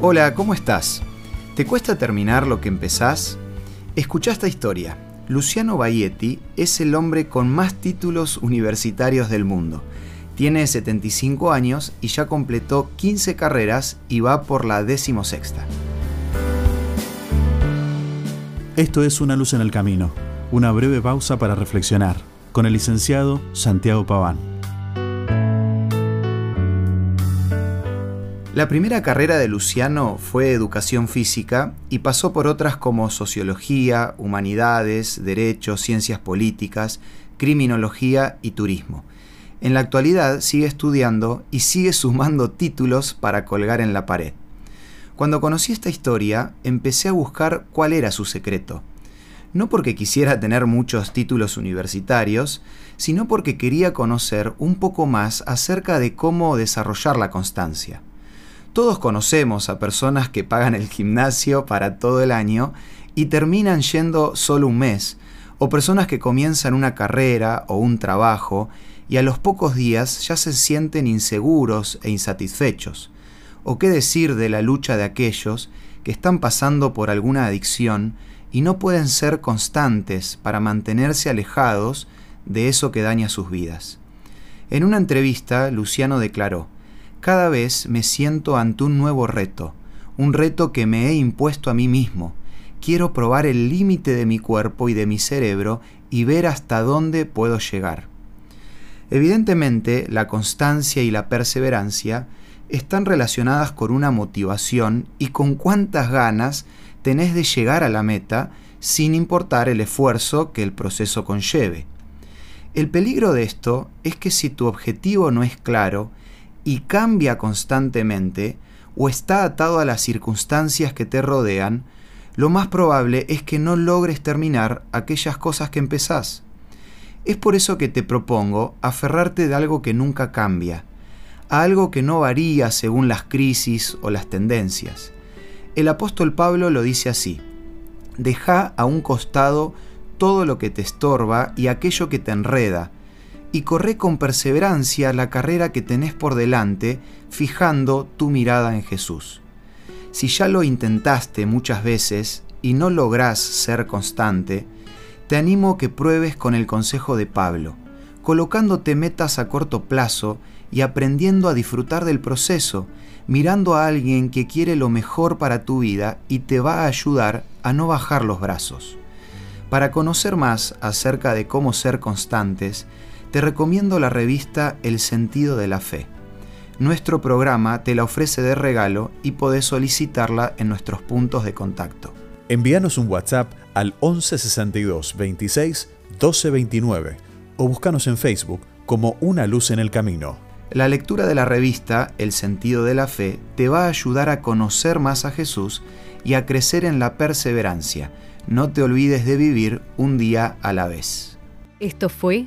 Hola, ¿cómo estás? ¿Te cuesta terminar lo que empezás? Escucha esta historia. Luciano Baietti es el hombre con más títulos universitarios del mundo. Tiene 75 años y ya completó 15 carreras y va por la decimosexta. Esto es Una luz en el camino, una breve pausa para reflexionar, con el licenciado Santiago Paván. La primera carrera de Luciano fue educación física y pasó por otras como sociología, humanidades, derecho, ciencias políticas, criminología y turismo. En la actualidad sigue estudiando y sigue sumando títulos para colgar en la pared. Cuando conocí esta historia, empecé a buscar cuál era su secreto. No porque quisiera tener muchos títulos universitarios, sino porque quería conocer un poco más acerca de cómo desarrollar la constancia. Todos conocemos a personas que pagan el gimnasio para todo el año y terminan yendo solo un mes, o personas que comienzan una carrera o un trabajo y a los pocos días ya se sienten inseguros e insatisfechos. O qué decir de la lucha de aquellos que están pasando por alguna adicción y no pueden ser constantes para mantenerse alejados de eso que daña sus vidas. En una entrevista, Luciano declaró, cada vez me siento ante un nuevo reto, un reto que me he impuesto a mí mismo. Quiero probar el límite de mi cuerpo y de mi cerebro y ver hasta dónde puedo llegar. Evidentemente, la constancia y la perseverancia están relacionadas con una motivación y con cuántas ganas tenés de llegar a la meta sin importar el esfuerzo que el proceso conlleve. El peligro de esto es que si tu objetivo no es claro y cambia constantemente o está atado a las circunstancias que te rodean, lo más probable es que no logres terminar aquellas cosas que empezás. Es por eso que te propongo aferrarte de algo que nunca cambia, a algo que no varía según las crisis o las tendencias. El apóstol Pablo lo dice así, deja a un costado todo lo que te estorba y aquello que te enreda, y corre con perseverancia la carrera que tenés por delante, fijando tu mirada en Jesús. Si ya lo intentaste muchas veces y no lográs ser constante, te animo que pruebes con el consejo de Pablo, colocándote metas a corto plazo y aprendiendo a disfrutar del proceso, mirando a alguien que quiere lo mejor para tu vida y te va a ayudar a no bajar los brazos. Para conocer más acerca de cómo ser constantes, te recomiendo la revista El sentido de la fe. Nuestro programa te la ofrece de regalo y podés solicitarla en nuestros puntos de contacto. Envíanos un WhatsApp al 1162 26 12 29 o búscanos en Facebook como Una Luz en el Camino. La lectura de la revista El sentido de la fe te va a ayudar a conocer más a Jesús y a crecer en la perseverancia. No te olvides de vivir un día a la vez. Esto fue